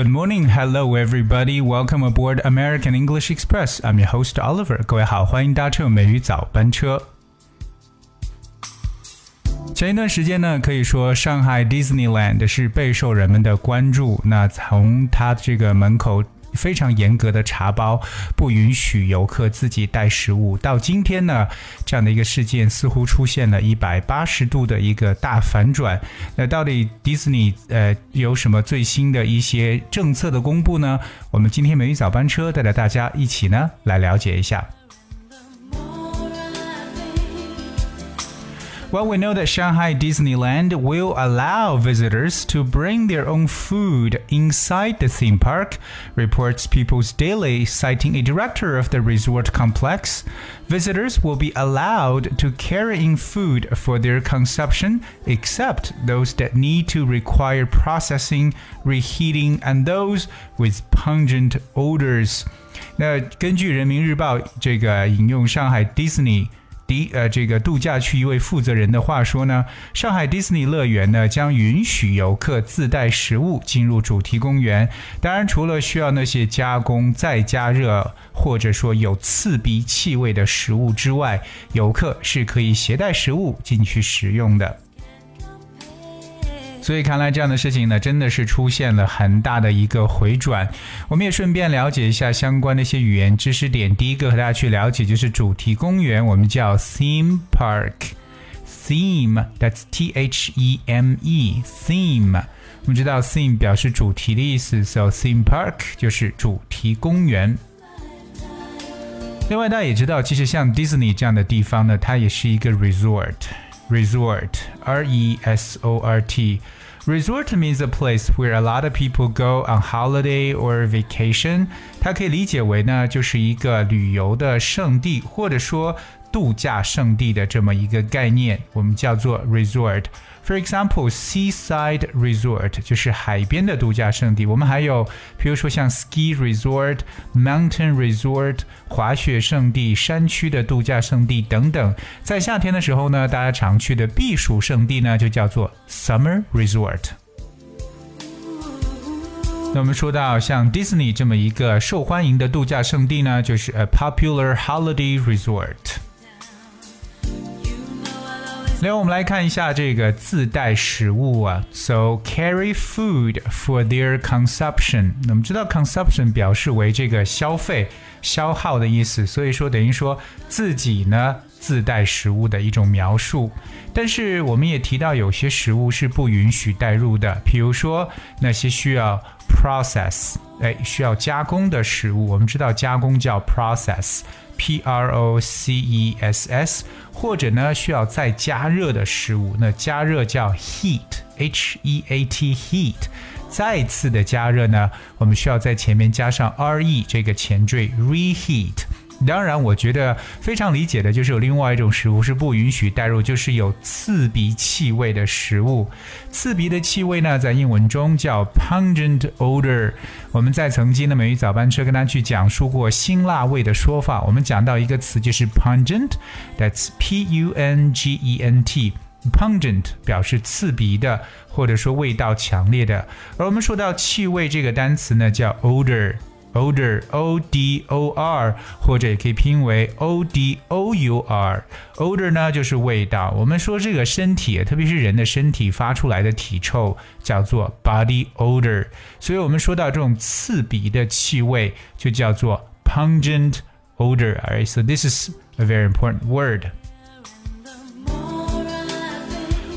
Good morning, hello everybody. Welcome aboard American English Express. I'm your host Oliver. 各位好，欢迎搭乘美语早班车。前一段时间呢，可以说上海 Disneyland 是备受人们的关注。那从它这个门口。非常严格的茶包，不允许游客自己带食物。到今天呢，这样的一个事件似乎出现了一百八十度的一个大反转。那到底迪士尼呃有什么最新的一些政策的公布呢？我们今天美女早班车带着大家一起呢来了解一下。Well, we know that Shanghai Disneyland will allow visitors to bring their own food inside the theme park, reports People's Daily, citing a director of the resort complex. Visitors will be allowed to carry in food for their consumption, except those that need to require processing, reheating, and those with pungent odors. 那根据人民日报这个引用上海 Disney 迪呃，这个度假区一位负责人的话说呢，上海迪士尼乐园呢将允许游客自带食物进入主题公园。当然，除了需要那些加工再加热或者说有刺鼻气味的食物之外，游客是可以携带食物进去食用的。所以看来这样的事情呢，真的是出现了很大的一个回转。我们也顺便了解一下相关的一些语言知识点。第一个和大家去了解就是主题公园，我们叫 theme park，theme，that's T H E M E，theme。我们知道 theme 表示主题的意思，so theme park 就是主题公园。另外大家也知道，其实像 Disney 这样的地方呢，它也是一个 resort resort，resort，R E S O R T。Resort means a place where a lot of people go on holiday or vacation。它可以理解为呢，就是一个旅游的胜地，或者说 度假胜地的这么一个概念，我们叫做 resort。For example, seaside resort 就是海边的度假胜地。我们还有，比如说像 ski resort、mountain resort 滑雪胜地、山区的度假胜地等等。在夏天的时候呢，大家常去的避暑胜地呢，就叫做 summer resort。那我们说到像 Disney 这么一个受欢迎的度假胜地呢，就是 a popular holiday resort。另外，我们来看一下这个自带食物啊，so carry food for their consumption。我们知道 consumption 表示为这个消费、消耗的意思，所以说等于说自己呢自带食物的一种描述。但是我们也提到有些食物是不允许带入的，比如说那些需要 process，哎，需要加工的食物。我们知道加工叫 process。P R O C E S S，或者呢需要再加热的食物，那加热叫 heat，H E A T heat。再次的加热呢，我们需要在前面加上 R E 这个前缀 reheat。当然，我觉得非常理解的就是有另外一种食物是不允许带入，就是有刺鼻气味的食物。刺鼻的气味呢，在英文中叫 pungent odor。我们在曾经的美语早班车跟大家去讲述过辛辣味的说法。我们讲到一个词就是 pungent，that's P U N G E N T。pungent 表示刺鼻的，或者说味道强烈的。而我们说到气味这个单词呢，叫 odor。odor o d o r，或者也可以拼为 o d o u r。odor 呢就是味道。我们说这个身体，特别是人的身体发出来的体臭叫做 body odor。所以我们说到这种刺鼻的气味就叫做 pungent odor。Alright, so this is a very important word.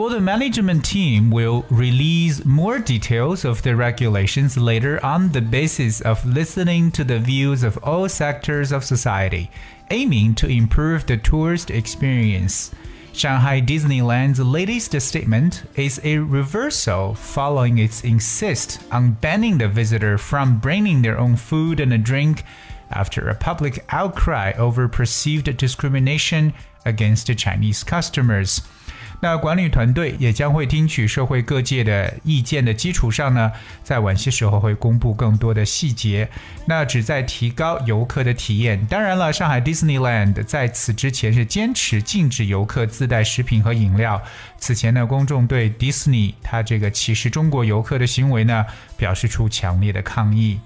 Well, the management team will release more details of the regulations later on the basis of listening to the views of all sectors of society, aiming to improve the tourist experience. Shanghai Disneyland's latest statement is a reversal following its insist on banning the visitor from bringing their own food and a drink after a public outcry over perceived discrimination against the Chinese customers. 那管理团队也将会听取社会各界的意见的基础上呢，在晚些时候会公布更多的细节，那旨在提高游客的体验。当然了，上海 Disneyland 在此之前是坚持禁止游客自带食品和饮料。此前呢，公众对迪士尼它这个歧视中国游客的行为呢，表示出强烈的抗议。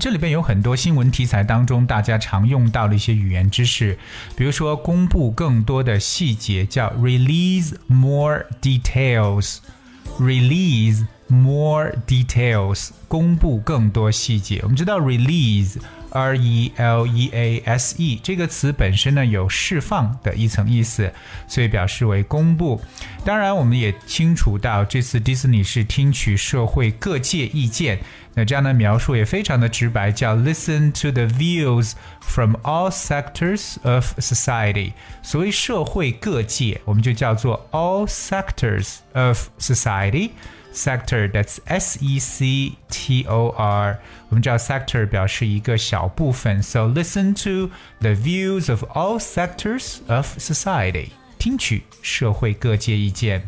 这里边有很多新闻题材当中大家常用到的一些语言知识，比如说公布更多的细节叫 release more details，release more details，公布更多细节。我们知道 release。R E L E A S E 这个词本身呢有释放的一层意思，所以表示为公布。当然，我们也清楚到这次迪士尼是听取社会各界意见。那这样的描述也非常的直白，叫 Listen to the views from all sectors of society。所谓社会各界，我们就叫做 all sectors of society。sector that's S E C T O R。我们知道 sector 表示一个小 部分，so listen to the views of all sectors of society，听取社会各界意见。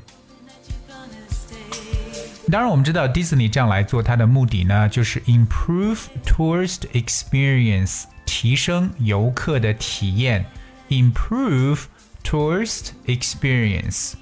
当然，我们知道迪士尼这样来做，它的目的呢，就是 improve tourist experience，提升游客的体验，improve tourist experience。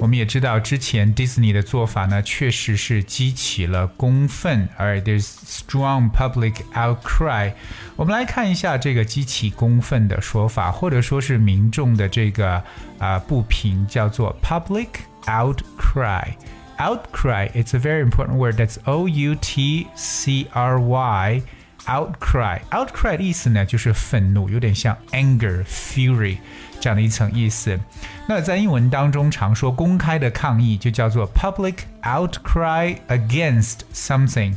我们也知道，之前迪士尼的做法呢，确实是激起了公愤，而 there's strong public outcry。我们来看一下这个激起公愤的说法，或者说是民众的这个啊、呃、不平，叫做 public outcry。Outcry, it's a very important word. That's O U T C R Y. Outcry, outcry 的意思呢，就是愤怒，有点像 anger, fury 这样的一层意思。那在英文当中，常说公开的抗议就叫做 public outcry against something。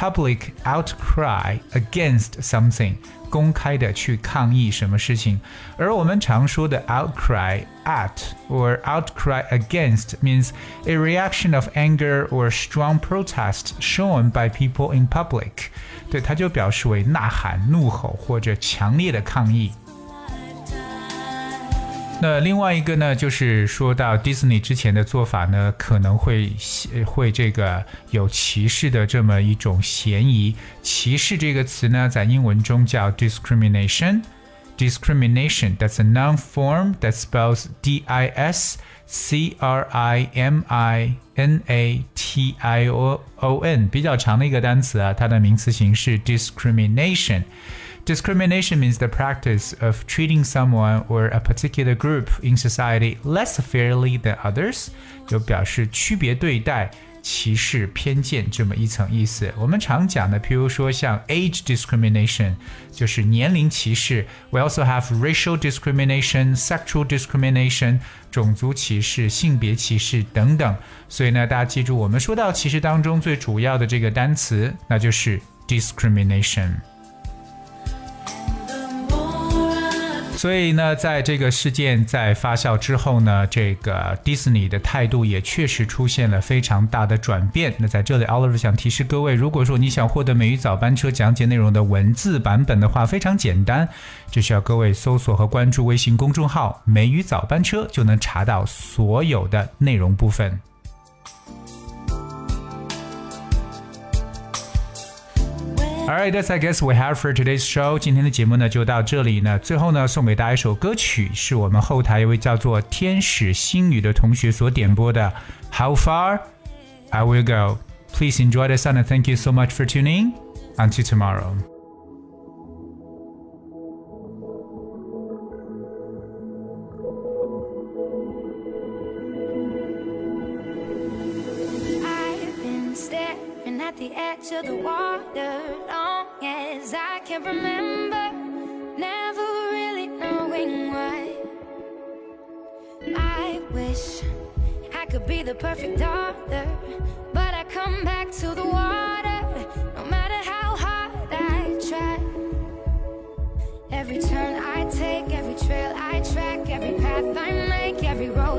public outcry against something，公开的去抗议什么事情。而我们常说的 outcry at or outcry against means a reaction of anger or strong protest shown by people in public。对，它就表示为呐喊、怒吼或者强烈的抗议。 那另外一个呢，就是说到 Disney 之前的做法呢，可能会会这个有歧视的这么一种嫌疑。歧视这个词呢，在英文中叫 discrimination。discrimination that's a noun form that spells D I S C R I M I N A T I O O N，比较长的一个单词啊，它的名词形式 discrimination。Discrimination means the practice of treating someone or a particular group in society less fairly than others，就表示区别对待、歧视、偏见这么一层意思。我们常讲的，譬如说像 age discrimination，就是年龄歧视。We also have racial discrimination, sexual discrimination，种族歧视、性别歧视等等。所以呢，大家记住，我们说到歧视当中最主要的这个单词，那就是 discrimination。 所以呢，在这个事件在发酵之后呢，这个迪士尼的态度也确实出现了非常大的转变。那在这里，Oliver 想提示各位，如果说你想获得美语早班车讲解内容的文字版本的话，非常简单，只需要各位搜索和关注微信公众号“美语早班车”，就能查到所有的内容部分。Alright, that's I guess we have for today's show. 今天的节目呢就到这里呢。最后呢，送给大家一首歌曲，是我们后台一位叫做天使星宇的同学所点播的。How far I will go. Please enjoy the sun and thank you so much for tuning. Until tomorrow. At the water long as I can remember, never really knowing why. I wish I could be the perfect daughter, but I come back to the water no matter how hard I try. Every turn I take, every trail I track, every path I make, every road.